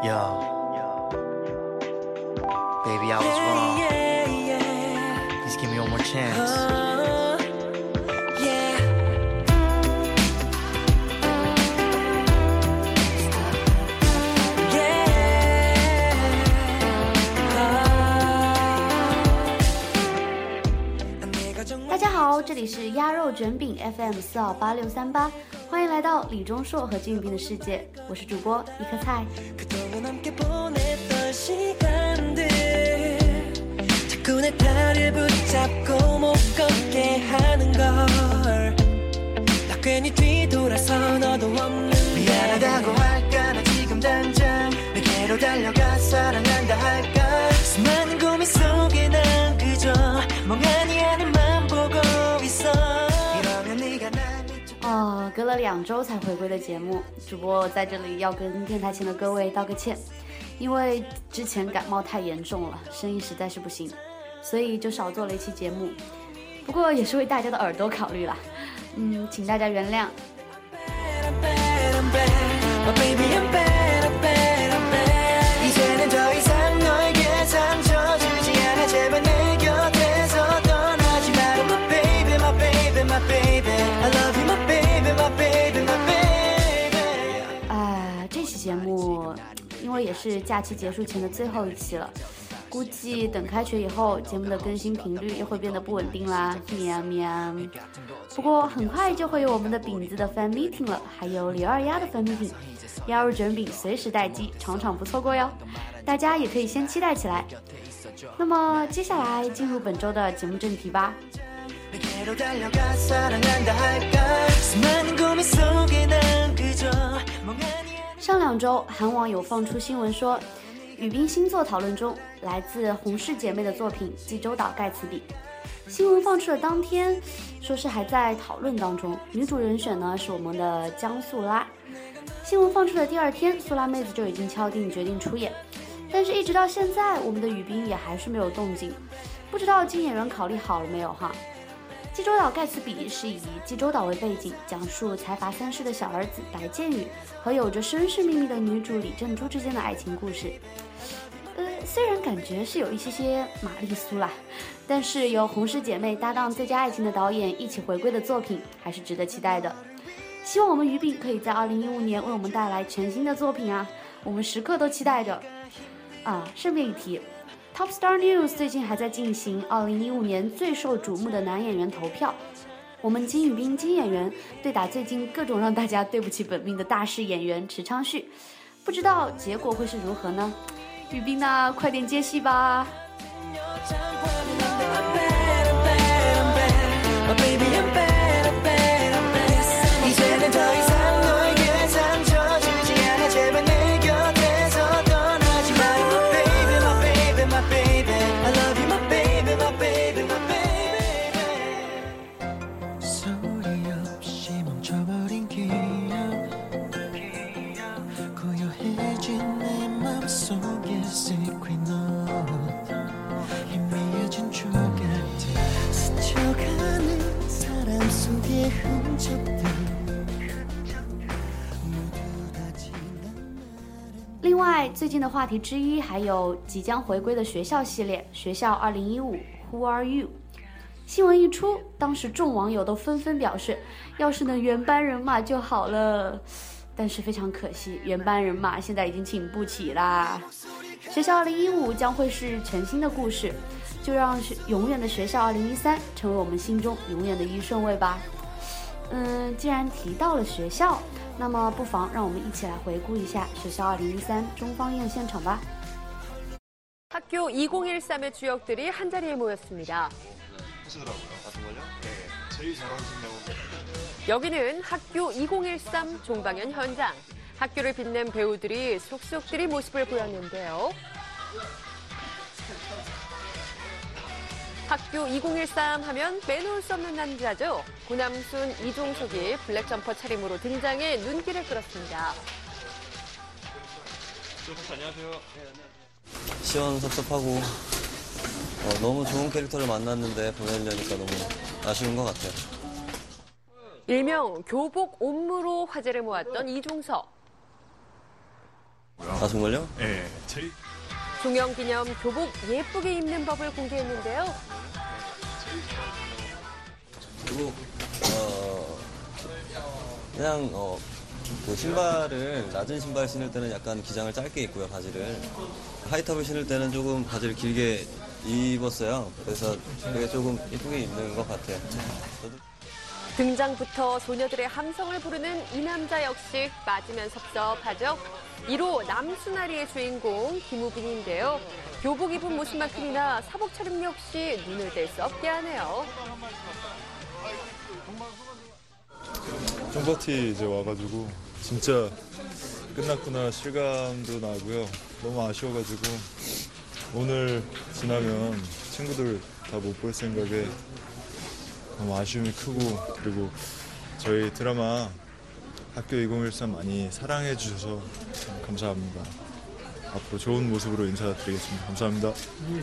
大家好，这里是鸭肉卷饼 FM 四二八六三八，欢迎来到李钟硕和金宇彬的世界，我是主播一颗菜。啊，隔了两周才回归的节目，主播在这里要跟电台前的各位道个歉，因为之前感冒太严重了，声音实在是不行。所以就少做了一期节目，不过也是为大家的耳朵考虑了，嗯，请大家原谅。啊，这期节目，因为也是假期结束前的最后一期了。估计等开学以后，节目的更新频率又会变得不稳定啦。喵喵！不过很快就会有我们的饼子的 fan meeting 了，还有刘二丫的 fan meeting。鸭肉卷饼随时待机，场场不错过哟。大家也可以先期待起来。那么接下来进入本周的节目正题吧。上两周，韩网有放出新闻说。雨冰新作讨论中，来自洪氏姐妹的作品《济州岛盖茨比》，新闻放出的当天，说是还在讨论当中。女主人选呢是我们的江素拉。新闻放出的第二天，素拉妹子就已经敲定决定出演。但是，一直到现在，我们的雨冰也还是没有动静。不知道金演员考虑好了没有哈？《济州岛盖茨比》是以济州岛为背景，讲述财阀三世的小儿子白建宇和有着身世秘密的女主李正珠之间的爱情故事。呃，虽然感觉是有一些些玛丽苏啦，但是由红师姐妹搭档最佳爱情的导演一起回归的作品，还是值得期待的。希望我们于冰可以在二零一五年为我们带来全新的作品啊！我们时刻都期待着。啊，顺便一提，Top Star News 最近还在进行二零一五年最受瞩目的男演员投票，我们金宇彬金演员对打最近各种让大家对不起本命的大势演员池昌旭，不知道结果会是如何呢？雨冰呐，快点接戏吧。最近的话题之一，还有即将回归的学校系列《学校2015 Who Are You》。新闻一出，当时众网友都纷纷表示，要是能原班人马就好了。但是非常可惜，原班人马现在已经请不起啦。《学校2015》将会是全新的故事，就让永远的《学校2013》成为我们心中永远的一顺位吧。嗯，既然提到了学校，那么不妨让我们一起来回顾一下学校2013 中方宴现场吧。 학교 2013의 주역들이 한 자리에 모였습니다. 하시더라고요. 같은 거죠? 네. 제일 잘하신다고. 여기는 학교 2013 종방연 현장. 학교를 빛낸 배우들이 속속들이 모습을 보였는데요. 학교 2013 하면 빼놓을 수 없는 남자죠. 고남순, 이종석이 블랙 점퍼 차림으로 등장해 눈길을 끌었습니다. 안녕하세요. 시원 섭섭하고 어, 너무 좋은 캐릭터를 만났는데 보내려니까 너무 아쉬운 것 같아요. 일명 교복 옴므로 화제를 모았던 이종석. 아신걸요? 네. 예, 종영기념 교복 예쁘게 입는 법을 공개했는데요. 그리고 어 그냥 어그 신발을 낮은 신발 신을 때는 약간 기장을 짧게 입고요 바지를 하이탑을 신을 때는 조금 바지를 길게 입었어요. 그래서 그게 조금 이쁘게 입는 것 같아요. 등장부터 소녀들의 함성을 부르는 이 남자 역시 맞으면 섭섭하죠. 1호 남수나리의 주인공 김우빈인데요. 교복 입은 모습만큼이나 사복 차림 역시 눈을 뗄 수 없게 하네요. 청파티 이제 와가지고 진짜 끝났구나 실감도 나고요. 너무 아쉬워가지고 오늘 지나면 친구들 다 못 볼 생각에 너무 아쉬움이 크고 그리고 저희 드라마 학교 2013 많이 사랑해 주셔서 감사합니다. 앞으로 좋은 모습으로 인사드리겠습니다. 감사합니다. 예,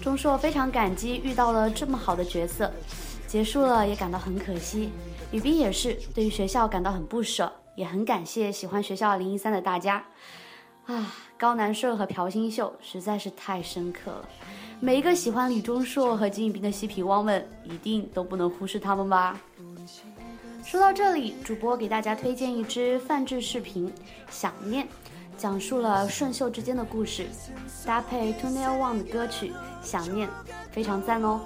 저钟硕非常感激遇到了这么好的角色结束了也感到很可惜吕斌也是对于学校感到很不舍 也很感谢喜欢学校零一三的大家，啊，高南硕和朴新秀实在是太深刻了。每一个喜欢李钟硕和金宇彬的嬉皮汪们，一定都不能忽视他们吧。说到这里，主播给大家推荐一支泛制视频《想念》，讲述了顺秀之间的故事，搭配 t u o Nail One 的歌曲《想念》，非常赞哦。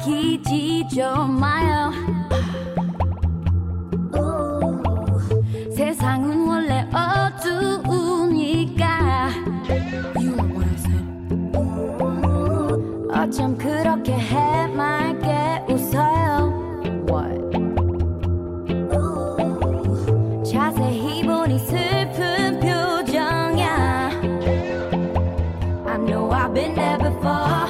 기지죠 마요 세상은 원래 어두우니까 어쩜 그렇게 해맑게 웃어요 What? 자세히 보니 슬픈 표정이야 I know I've been there before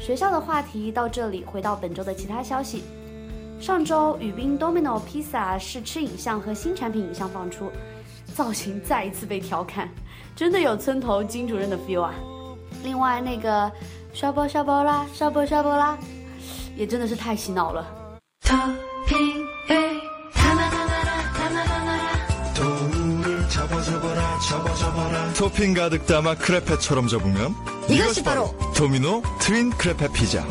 学校的话题到这里，回到本周的其他消息。上周，雨冰 Domino Pizza 试吃影像和新产品影像放出，造型再一次被调侃，真的有村头金主任的 feel 啊。另外那个刷波刷波啦，刷波刷波啦，也真的是太洗脑了。이것이바로도미노트윈크레페피자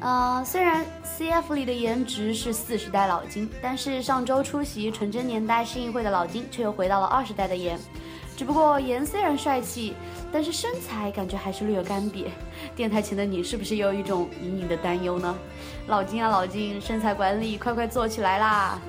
啊，虽然 CF 里的颜值是四十代老金，但是上周出席纯真年代试映会的老金，却又回到了二十代的颜。只不过颜虽然帅气，但是身材感觉还是略有干瘪。电台前的你是不是也有一种隐隐的担忧呢？老金啊，老金，身材管理快快做起来啦！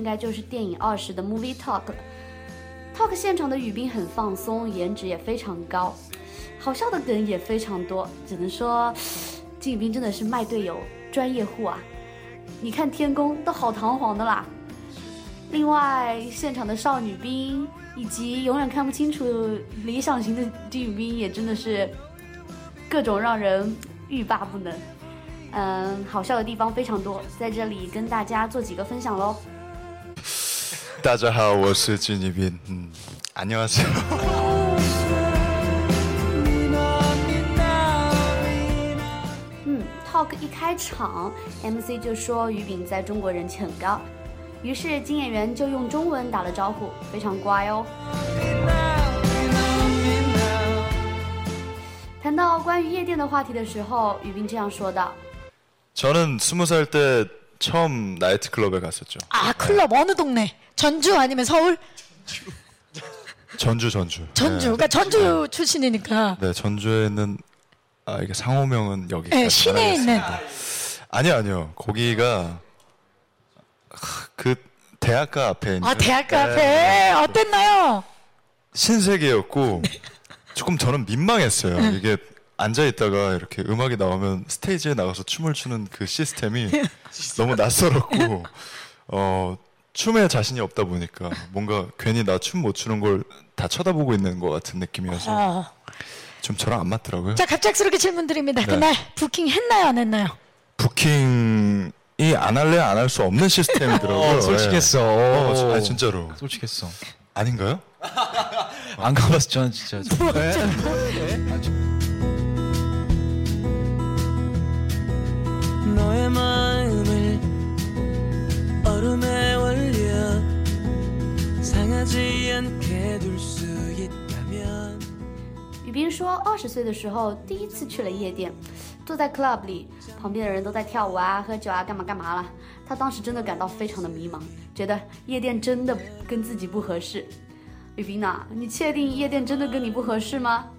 应该就是电影二十的 movie talk 了。talk 现场的宇兵很放松，颜值也非常高，好笑的梗也非常多。只能说，金宇彬真的是卖队友专业户啊！你看天宫都好堂皇的啦。另外，现场的少女兵以及永远看不清楚理想型的金宇彬也真的是各种让人欲罢不能。嗯，好笑的地方非常多，在这里跟大家做几个分享喽。大家好，我是金立彬。嗯，안녕하세 요。 嗯，talk 一开场，MC 就说于彬在中国人气很高，于是金演员就用中文打了招呼，非常乖哦。谈到关于夜店的话题的时候，于彬这样说道：“저는스무살때처음나이트클럽에갔었 죠。 클럽어느동네？” 전주 아니면 서울? 전주 전주. 전주. 네. 그러니까 전주 네. 출신이니까. 네, 전주에 있는 아 이게 상호명은 여기. 네, 시내에 있는. 아니요, 아니요. 거기가 그 대학가 앞에 있는. 아, 대학가 네. 앞에 어땠나요? 신세계였고 조금 저는 민망했어요. 응. 이게 앉아 있다가 이렇게 음악이 나오면 스테이지에 나가서 춤을 추는 그 시스템이 너무 낯설었고 어 춤에 자신이 없다 보니까 뭔가 괜히 나 춤 못 추는 걸 다 쳐다보고 있는 것 같은 느낌이어서 아. 좀 저랑 안 맞더라고요. 자 갑작스럽게 질문 드립니다. 네. 그날 부킹 했나요 안 했나요? 부킹이 안 할래 안 할 수 없는 시스템이더라고요. 어, 솔직했어. 예. 어, 아 진짜로. 솔직했어. 아닌가요? 안 가봤어 저는 진짜. 뭐, 네? 네? 네? 雨冰说，二十岁的时候第一次去了夜店，坐在 club 里，旁边的人都在跳舞啊、喝酒啊，干嘛干嘛了。他当时真的感到非常的迷茫，觉得夜店真的跟自己不合适。雨冰呐，你确定夜店真的跟你不合适吗？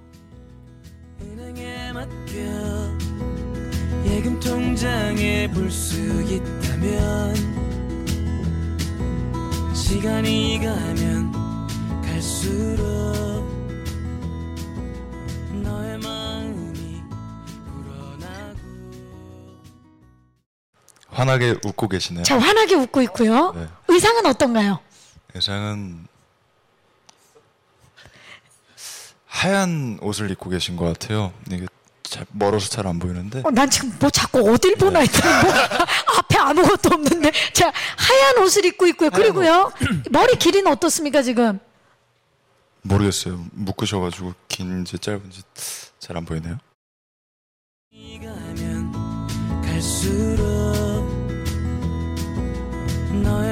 시간이 가면 갈수록 너의 마음이 불어나고 환하게 웃고 계시네요. 저 환하게 웃고 있고요. 네. 의상은 어떤가요? 의상은 하얀 옷을 입고 계신 것 같아요. 이게 잘 멀어서 잘 안 보이는데. 어, 난 지금 뭐 자꾸 어딜 보나 네. 했더니 뭐 앞에 아무것도 없는데 자 하얀 옷을 입고 있고요. 그리고요 머리 길이는 어떻습니까 지금? 모르겠어요. 묶으셔가지고 긴지 짧은지 잘 안 보이네요. 갈수록 너의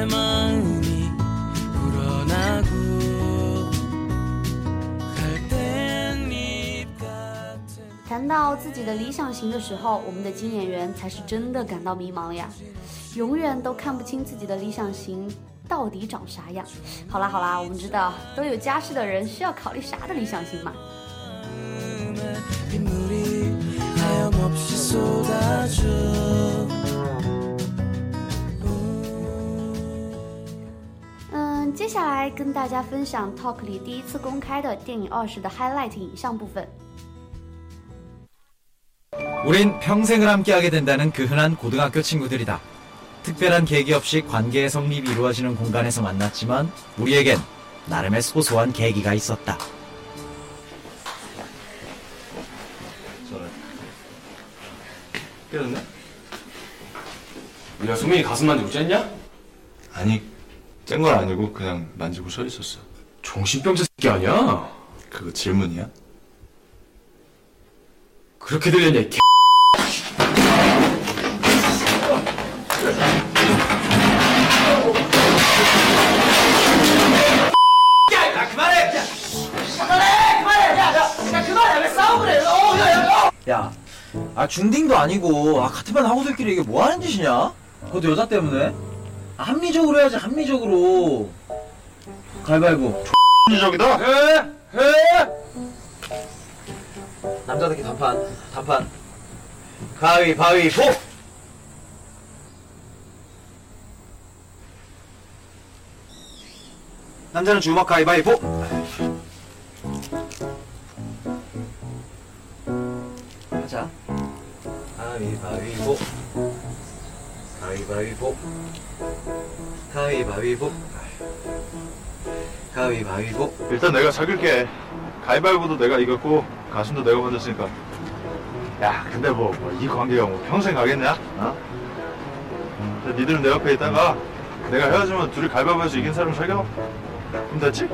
到自己的理想型的时候，我们的金演员才是真的感到迷茫呀，永远都看不清自己的理想型到底长啥样。好啦好啦，我们知道都有家世的人需要考虑啥的理想型嘛。嗯，接下来跟大家分享 Talk 里第一次公开的电影二十的 Highlight 影像部分。 우린 평생을 함께하게 된다는 그 흔한 고등학교 친구들이다. 특별한 계기 없이 관계의 성립이 이루어지는 공간에서 만났지만 우리에겐 나름의 소소한 계기가 있었다. 깨졌네? 야, 수민이 가슴 만지고 쨌냐? 아니, 짠건 아니고 그냥 만지고 서 있었어. 정신병자 새끼 아니야? 그거 질문이야? 그렇게 들렸냐, 이 개. 야, 아 중딩도 아니고 아 같은 반 학우들끼리 이게 뭐 하는 짓이냐? 그것도 여자 때문에? 아, 합리적으로 해야지 합리적으로. 갈바위보 합리적이다? 해! 해! 남자들끼리 단판, 단판. 가위바위보! 남자는 주먹 가위바위보! 가위바위보 가위바위보 가위바위보 가위바위보 일단 내가 사귈게 가위바위보도 내가 이겼고 가슴도 내가 만졌으니까 야 근데 뭐이 뭐, 관계가 뭐 평생 가겠냐? 어? 음, 니들은 내 옆에 있다가 내가 헤어지면 둘이 갈위바위보에서 이긴 사람 을 사겨? 그럼 됐지?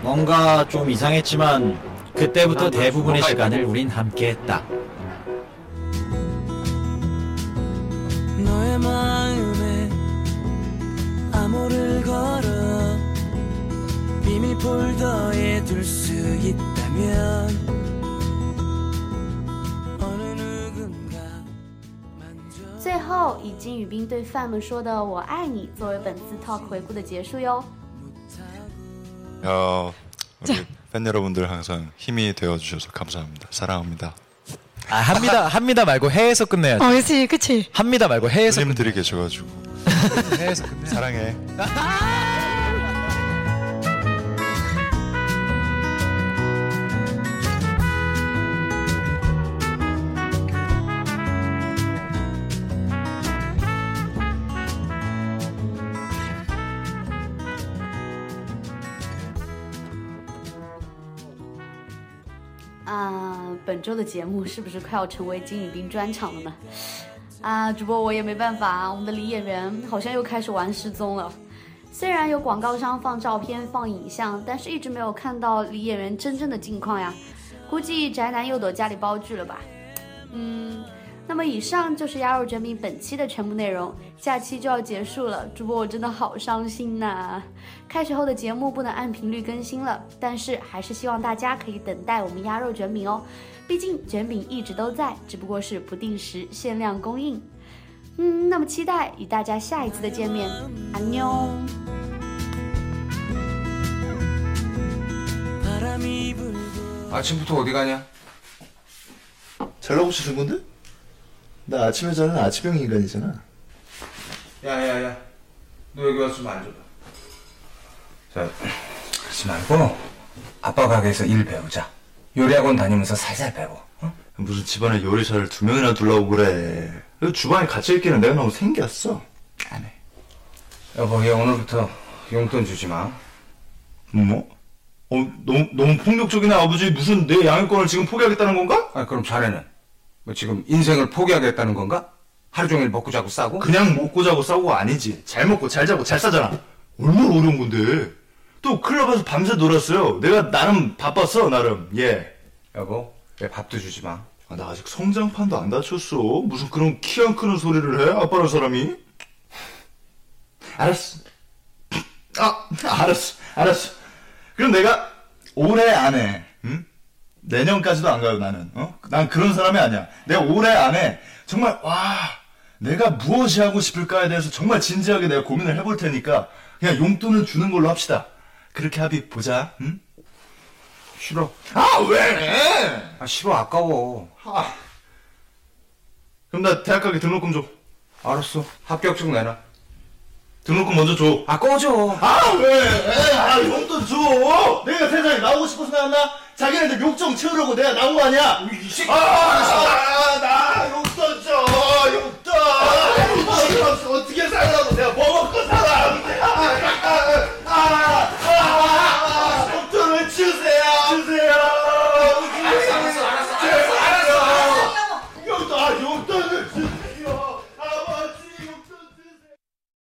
뭔가 좀 이상했지만 그때부터 뭐, 대부분의 시간을 우린 함께했다. 폴더에 둘 수 있다면 어느 누군가 만最后，以金宇彬对 FAM 说的“我爱你”作为本次 Talk 回顾的结束哟。 어, 우리 팬 여러분들 항상 힘이 되어 주셔서 감사합니다. 사랑합니다. 아 합니다 합니다 말고 해에서 끝내야지. 어, 그치, 그치. 합니다 말고 해에서 끝. 손님들이 계셔가지고 해에서 끝내. 사랑해. 아! 啊，本周的节目是不是快要成为金宇彬专场了呢？啊，主播我也没办法，我们的李演员好像又开始玩失踪了。虽然有广告商放照片、放影像，但是一直没有看到李演员真正的近况呀。估计宅男又躲家里煲剧了吧？嗯。那么以上就是鸭肉卷饼本期的全部内容，下期就要结束了，主播我真的好伤心呐！开学后的节目不能按频率更新了，但是还是希望大家可以等待我们鸭肉卷饼哦，毕竟卷饼一直都在，只不过是不定时限量供应。嗯，那么期待与大家下一次的见面，安妞。아침부터어디가냐잘나가시는건데나 아침에 자는 아침형 인간이잖아. 야야야, 너 여기 와서 좀 앉아봐. 자, 그러지 말고 아빠 가게에서 일 배우자. 요리학원 다니면서 살살 배워. 어? 무슨 집안에 요리사를 두 명이나 둘라고 그래. 그 주방에 같이 있기는 내가 너무 생겼어. 안 해. 여보, 얘 오늘부터 용돈 주지 마. 뭐? 어, 너무, 너무 폭력적이네 아버지. 무슨 내 양육권을 지금 포기하겠다는 건가? 아, 그럼 자네는? 뭐 지금 인생을 포기하겠다는 건가? 하루 종일 먹고 자고 싸고? 그냥 먹고 자고 싸고가 아니지. 잘 먹고 잘 자고 잘 싸잖아. 얼마나 어려운 건데. 또 클럽 에서 밤새 놀았어요. 내가 나름 바빴어, 나름. 예. 여보, 왜 밥도 주지 마. 아, 나 아직 성장판도 안 다쳤어. 무슨 그런 키 안 크는 소리를 해? 아빠란 사람이? 알았어. 아, 알았어. 알았어. 그럼 내가 올해 안에 내년까지도 안 가요, 나는. 어? 난 그런 사람이 아니야. 내가 올해 안에 정말, 와, 내가 무엇이 하고 싶을까에 대해서 정말 진지하게 내가 고민을 해볼 테니까 그냥 용돈을 주는 걸로 합시다. 그렇게 합의 보자, 응? 싫어. 아, 왜? 아, 싫어, 아까워. 아. 그럼 나 대학 가기 등록금 줘. 알았어. 합격증 내놔. 등록금 먼저 줘. 아, 꺼줘. 아, 왜? 아, 용돈 줘! 내가 세상에 나오고 싶어서 나왔나? 자기네들 욕좀 채우려고 내가 나온 거 아니야? 이 새끼. 아, 아, 나, 나, 나,